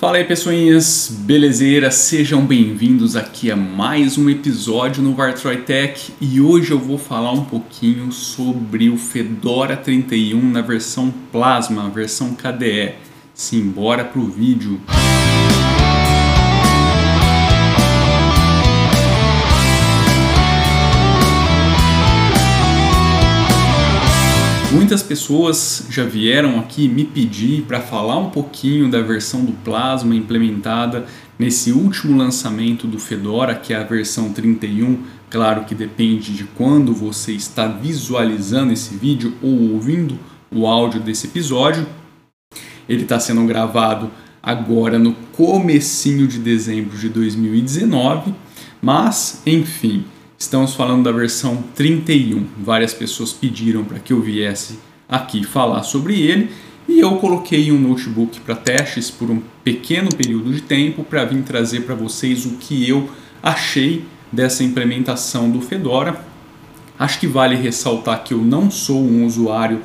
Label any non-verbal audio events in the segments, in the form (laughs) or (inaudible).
Fala aí pessoinhas, belezeira? Sejam bem-vindos aqui a mais um episódio no Vartroy Tech e hoje eu vou falar um pouquinho sobre o Fedora 31 na versão Plasma, versão KDE. Sim, bora pro vídeo. Muitas pessoas já vieram aqui me pedir para falar um pouquinho da versão do Plasma implementada nesse último lançamento do Fedora, que é a versão 31. Claro que depende de quando você está visualizando esse vídeo ou ouvindo o áudio desse episódio. Ele está sendo gravado agora no comecinho de dezembro de 2019, mas enfim, Estamos falando da versão 31. Várias pessoas pediram para que eu viesse aqui falar sobre ele e eu coloquei um notebook para testes por um pequeno período de tempo para vir trazer para vocês o que eu achei dessa implementação do Fedora. Acho que vale ressaltar que eu não sou um usuário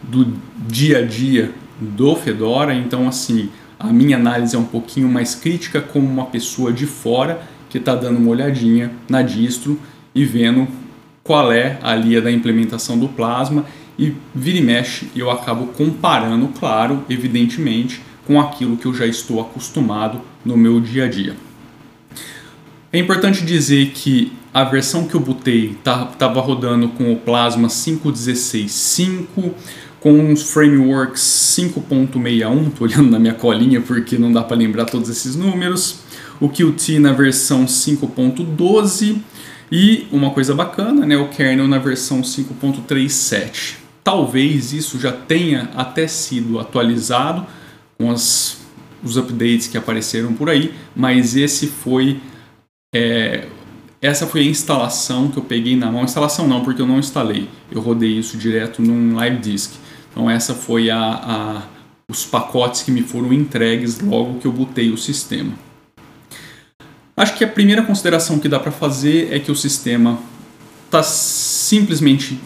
do dia a dia do Fedora, então assim, a minha análise é um pouquinho mais crítica como uma pessoa de fora que está dando uma olhadinha na distro e vendo qual é a linha da implementação do Plasma e vira e mexe eu acabo comparando, claro, evidentemente, com aquilo que eu já estou acostumado no meu dia a dia. É importante dizer que a versão que eu botei estava tá, rodando com o Plasma 5.16.5, com os frameworks 5.61, estou olhando na minha colinha porque não dá para lembrar todos esses números, o Qt na versão 5.12 e uma coisa bacana, né, o kernel na versão 5.37. Talvez isso já tenha até sido atualizado com as, os updates que apareceram por aí, mas esse foi é, essa foi a instalação que eu peguei na mão. Instalação não, porque eu não instalei. Eu rodei isso direto num live disk. Então essa foi a, a os pacotes que me foram entregues logo que eu botei o sistema. Acho que a primeira consideração que dá para fazer é que o sistema está simplesmente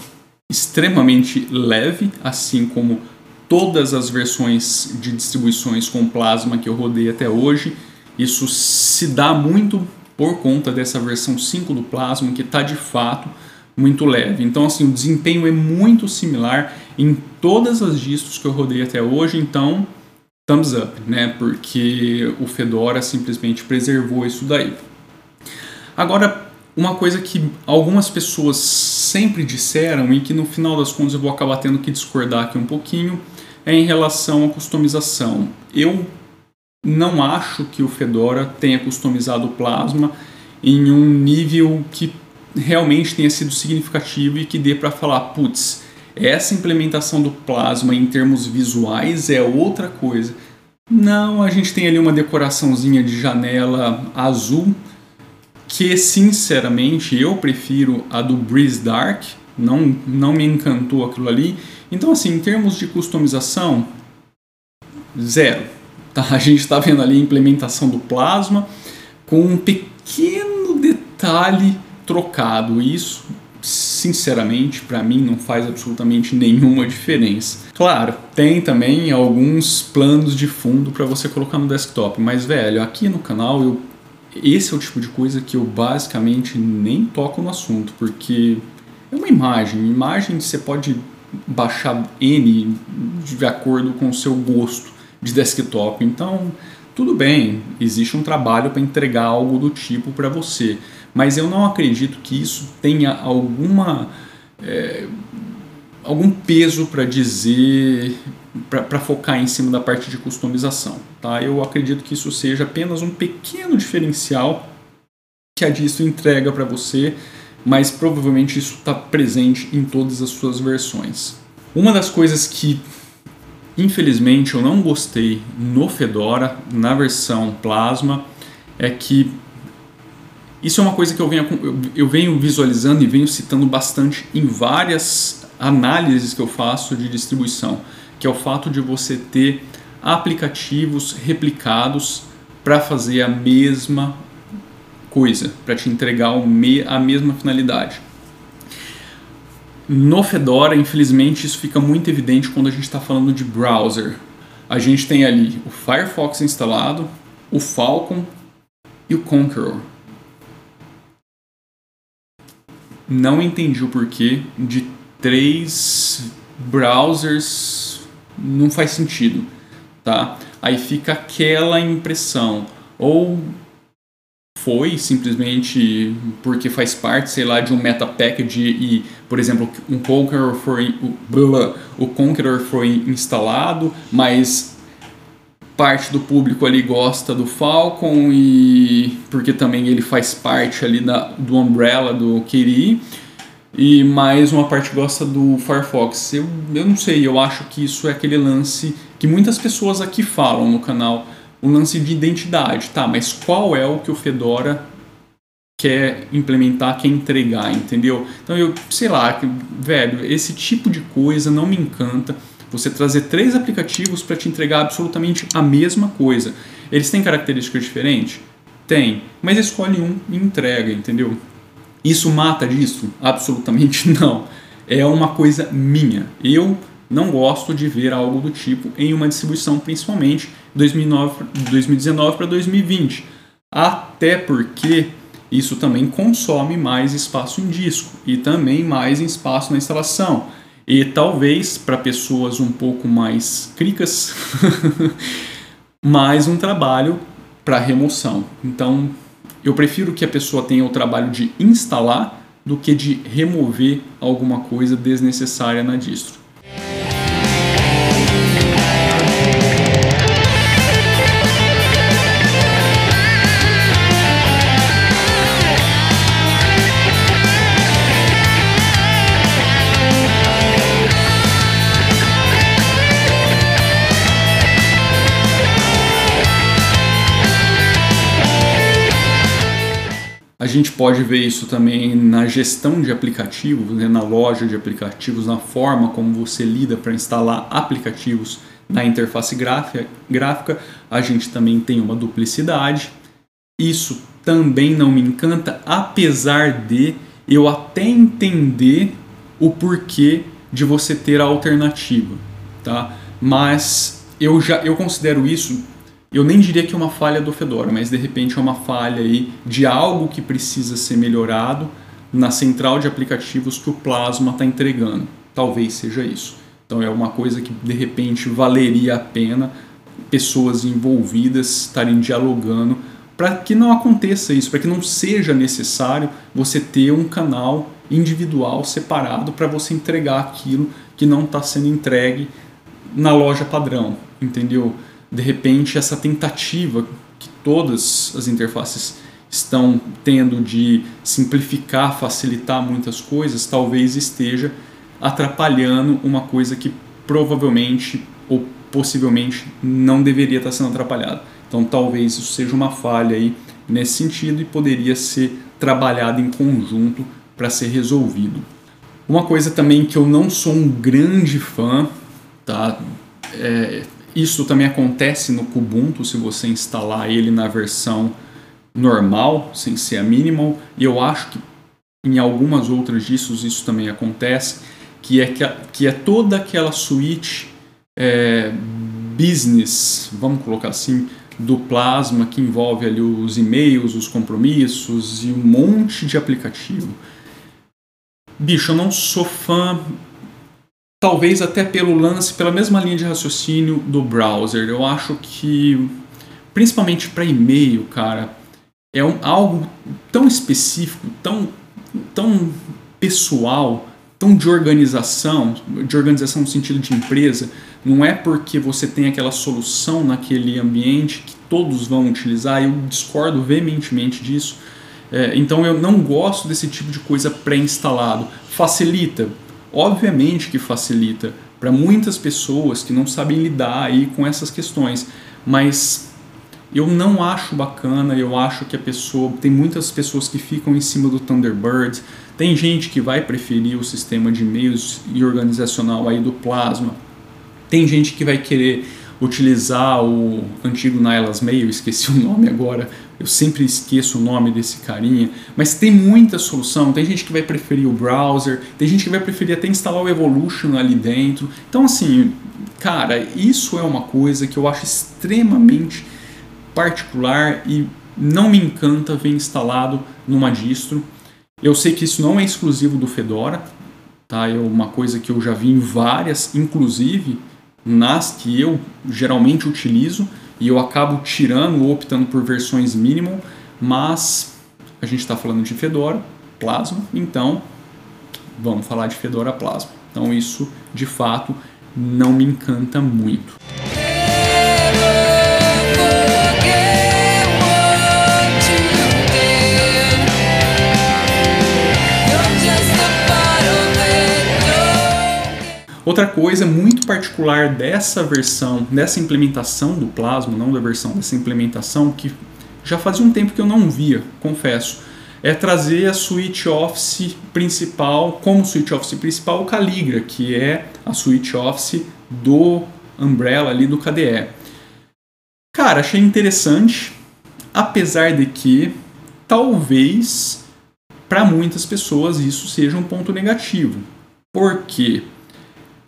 extremamente leve, assim como todas as versões de distribuições com plasma que eu rodei até hoje. Isso se dá muito por conta dessa versão 5 do plasma, que está de fato muito leve. Então, assim, o desempenho é muito similar em todas as distros que eu rodei até hoje. Então, thumbs up, né? Porque o Fedora simplesmente preservou isso daí. Agora, uma coisa que algumas pessoas sempre disseram e que no final das contas eu vou acabar tendo que discordar aqui um pouquinho é em relação à customização. Eu não acho que o Fedora tenha customizado o Plasma em um nível que realmente tenha sido significativo e que dê para falar, putz, essa implementação do plasma em termos visuais é outra coisa. Não, a gente tem ali uma decoraçãozinha de janela azul que sinceramente eu prefiro a do Breeze Dark, não, não me encantou aquilo ali. Então assim, em termos de customização, zero. Tá? A gente está vendo ali a implementação do plasma com um pequeno detalhe trocado. Isso sinceramente, para mim não faz absolutamente nenhuma diferença. Claro, tem também alguns planos de fundo para você colocar no desktop, mas velho, aqui no canal eu esse é o tipo de coisa que eu basicamente nem toco no assunto, porque é uma imagem, imagem você pode baixar N de acordo com o seu gosto de desktop. Então, tudo bem, existe um trabalho para entregar algo do tipo para você mas eu não acredito que isso tenha alguma é, algum peso para dizer para focar em cima da parte de customização, tá? Eu acredito que isso seja apenas um pequeno diferencial que a distro entrega para você, mas provavelmente isso está presente em todas as suas versões. Uma das coisas que infelizmente eu não gostei no Fedora, na versão Plasma, é que isso é uma coisa que eu venho, eu venho visualizando e venho citando bastante em várias análises que eu faço de distribuição, que é o fato de você ter aplicativos replicados para fazer a mesma coisa, para te entregar a mesma finalidade. No Fedora, infelizmente, isso fica muito evidente quando a gente está falando de browser. a gente tem ali o Firefox instalado, o Falcon e o Conqueror. Não entendi o porquê de três browsers não faz sentido, tá? Aí fica aquela impressão ou foi simplesmente porque faz parte, sei lá, de um meta package e, por exemplo, um Conqueror foi o Conqueror foi instalado, mas parte do público ali gosta do Falcon e porque também ele faz parte ali da, do umbrella do Kiri e mais uma parte gosta do Firefox. Eu, eu não sei, eu acho que isso é aquele lance que muitas pessoas aqui falam no canal um lance de identidade, tá? Mas qual é o que o Fedora quer implementar, quer entregar, entendeu? Então eu, sei lá, velho, esse tipo de coisa não me encanta. Você trazer três aplicativos para te entregar absolutamente a mesma coisa. Eles têm características diferentes? Tem, mas escolhe um e entrega, entendeu? Isso mata disso? Absolutamente (laughs) não. É uma coisa minha. Eu não gosto de ver algo do tipo em uma distribuição, principalmente 2009, 2019 para 2020. Até porque isso também consome mais espaço em disco e também mais espaço na instalação. E talvez para pessoas um pouco mais cricas, (laughs) mais um trabalho para remoção. Então, eu prefiro que a pessoa tenha o trabalho de instalar do que de remover alguma coisa desnecessária na distro. Gente pode ver isso também na gestão de aplicativos, né, na loja de aplicativos, na forma como você lida para instalar aplicativos na interface gráfica. A gente também tem uma duplicidade. Isso também não me encanta, apesar de eu até entender o porquê de você ter a alternativa, tá? Mas eu já eu considero isso eu nem diria que é uma falha do Fedora, mas de repente é uma falha aí de algo que precisa ser melhorado na central de aplicativos que o Plasma está entregando. Talvez seja isso. Então é uma coisa que de repente valeria a pena pessoas envolvidas estarem dialogando para que não aconteça isso, para que não seja necessário você ter um canal individual separado para você entregar aquilo que não está sendo entregue na loja padrão, entendeu? De repente essa tentativa que todas as interfaces estão tendo de simplificar, facilitar muitas coisas, talvez esteja atrapalhando uma coisa que provavelmente ou possivelmente não deveria estar sendo atrapalhada. Então talvez isso seja uma falha aí nesse sentido e poderia ser trabalhado em conjunto para ser resolvido. Uma coisa também que eu não sou um grande fã, tá? É, isso também acontece no Kubuntu se você instalar ele na versão normal, sem ser a minimal, e eu acho que em algumas outras distros isso também acontece, que é, que, que é toda aquela suíte é, business, vamos colocar assim, do Plasma, que envolve ali os e-mails, os compromissos e um monte de aplicativo. Bicho, eu não sou fã talvez até pelo lance, pela mesma linha de raciocínio do browser. Eu acho que, principalmente para e-mail, cara, é um, algo tão específico, tão, tão pessoal, tão de organização, de organização no sentido de empresa. Não é porque você tem aquela solução naquele ambiente que todos vão utilizar. Eu discordo veementemente disso. É, então eu não gosto desse tipo de coisa pré-instalado. Facilita, Obviamente que facilita para muitas pessoas que não sabem lidar aí com essas questões, mas eu não acho bacana, eu acho que a pessoa, tem muitas pessoas que ficam em cima do Thunderbird, tem gente que vai preferir o sistema de e-mails e organizacional aí do Plasma, tem gente que vai querer utilizar o antigo Nylas Mail, esqueci o nome agora, eu sempre esqueço o nome desse carinha, mas tem muita solução. Tem gente que vai preferir o browser, tem gente que vai preferir até instalar o Evolution ali dentro. Então, assim, cara, isso é uma coisa que eu acho extremamente particular e não me encanta ver instalado numa distro. Eu sei que isso não é exclusivo do Fedora, tá? É uma coisa que eu já vi em várias, inclusive nas que eu geralmente utilizo e eu acabo tirando ou optando por versões mínimo, mas a gente está falando de Fedora Plasma, então vamos falar de Fedora Plasma. Então isso de fato não me encanta muito. Outra coisa muito particular dessa versão, dessa implementação do Plasma, não da versão, dessa implementação, que já fazia um tempo que eu não via, confesso, é trazer a suite Office principal, como suite Office principal, o Caligra, que é a suite Office do Umbrella ali do KDE. Cara, achei interessante, apesar de que talvez para muitas pessoas isso seja um ponto negativo. Por quê?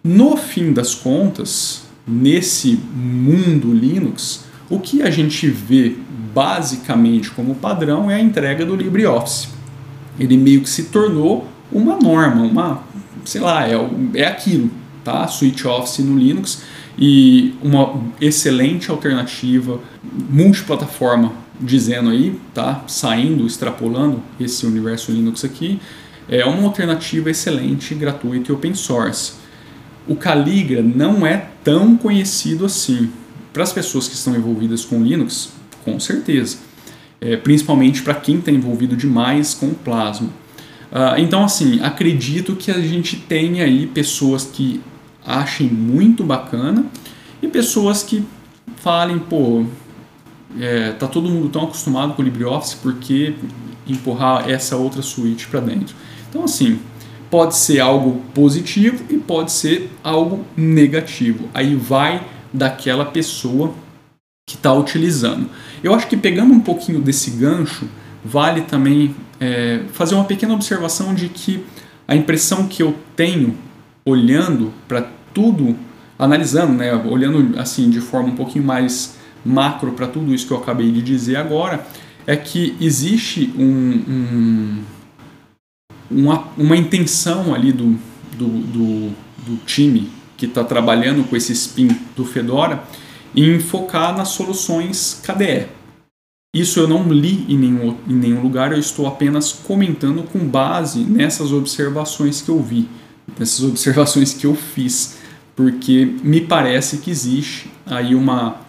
No fim das contas, nesse mundo Linux, o que a gente vê basicamente como padrão é a entrega do LibreOffice. Ele meio que se tornou uma norma, uma, sei lá, é, é aquilo, tá? Switch Office no Linux e uma excelente alternativa multiplataforma, dizendo aí, tá? Saindo, extrapolando esse universo Linux aqui, é uma alternativa excelente, gratuita e open source o Caligra não é tão conhecido assim. Para as pessoas que estão envolvidas com Linux, com certeza. É, principalmente para quem está envolvido demais com o Plasma. Uh, então, assim, acredito que a gente tenha aí pessoas que achem muito bacana e pessoas que falem, pô, é, tá todo mundo tão acostumado com o LibreOffice, por que empurrar essa outra suíte para dentro? Então, assim, pode ser algo positivo e pode ser algo negativo. Aí vai daquela pessoa que está utilizando. Eu acho que pegando um pouquinho desse gancho, vale também é, fazer uma pequena observação de que a impressão que eu tenho olhando para tudo, analisando, né, olhando assim de forma um pouquinho mais macro para tudo isso que eu acabei de dizer agora, é que existe um, um uma, uma intenção ali do, do, do, do time que está trabalhando com esse spin do Fedora em focar nas soluções KDE. Isso eu não li em nenhum, em nenhum lugar, eu estou apenas comentando com base nessas observações que eu vi, nessas (laughs) observações que eu fiz, porque me parece que existe aí uma,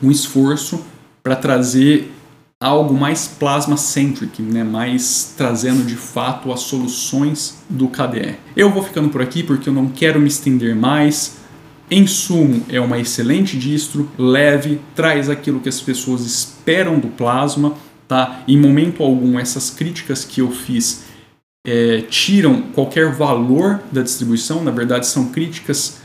um esforço para trazer algo mais plasma-centric, né? mais trazendo de fato as soluções do KDE. Eu vou ficando por aqui porque eu não quero me estender mais. Em sumo, é uma excelente distro, leve, traz aquilo que as pessoas esperam do Plasma. Tá? Em momento algum, essas críticas que eu fiz é, tiram qualquer valor da distribuição, na verdade, são críticas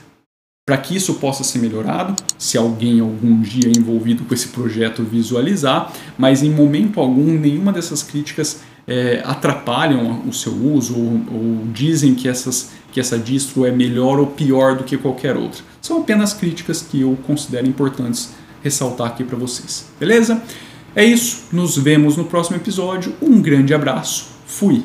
para que isso possa ser melhorado, se alguém algum dia envolvido com esse projeto visualizar, mas em momento algum nenhuma dessas críticas é, atrapalham o seu uso ou, ou, dizem que, essas, que essa distro é melhor ou pior do que qualquer outra. São apenas críticas que eu considero importantes ressaltar aqui para vocês. Beleza? É isso, nos vemos no próximo episódio. Um grande abraço, fui!